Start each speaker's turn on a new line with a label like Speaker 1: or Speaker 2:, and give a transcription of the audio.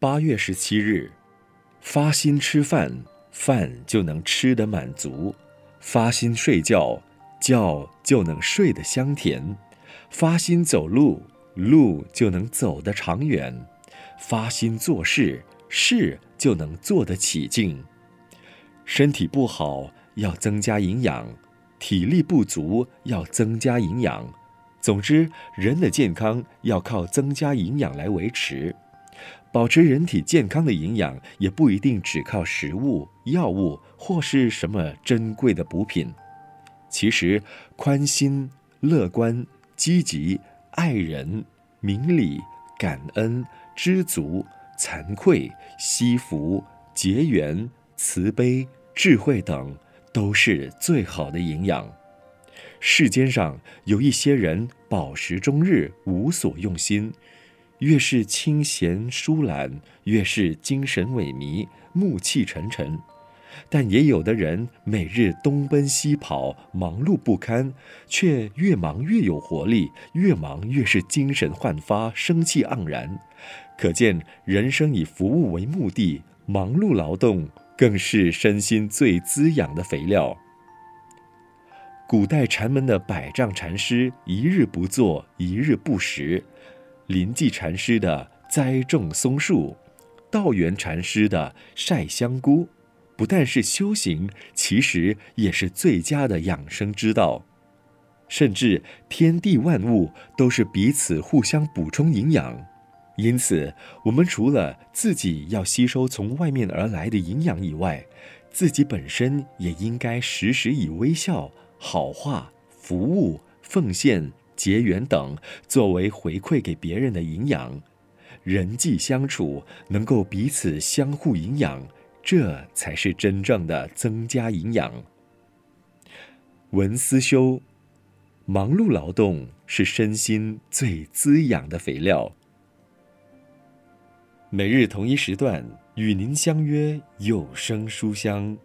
Speaker 1: 八月十七日，发心吃饭，饭就能吃得满足；发心睡觉，觉就能睡得香甜；发心走路，路就能走得长远；发心做事，事就能做得起劲。身体不好要增加营养，体力不足要增加营养。总之，人的健康要靠增加营养来维持。保持人体健康的营养也不一定只靠食物、药物或是什么珍贵的补品。其实，宽心、乐观、积极、爱人、明理、感恩、知足、惭愧、惜福、结缘、慈悲、智慧等，都是最好的营养。世间上有一些人饱食终日，无所用心。越是清闲疏懒，越是精神萎靡、暮气沉沉；但也有的人每日东奔西跑，忙碌不堪，却越忙越有活力，越忙越是精神焕发、生气盎然。可见，人生以服务为目的，忙碌劳动更是身心最滋养的肥料。古代禅门的百丈禅师，一日不坐，一日不食。临济禅师的栽种松树，道元禅师的晒香菇，不但是修行，其实也是最佳的养生之道。甚至天地万物都是彼此互相补充营养，因此，我们除了自己要吸收从外面而来的营养以外，自己本身也应该时时以微笑、好话、服务、奉献。结缘等作为回馈给别人的营养，人际相处能够彼此相互营养，这才是真正的增加营养。文思修，忙碌劳动是身心最滋养的肥料。每日同一时段与您相约有声书香。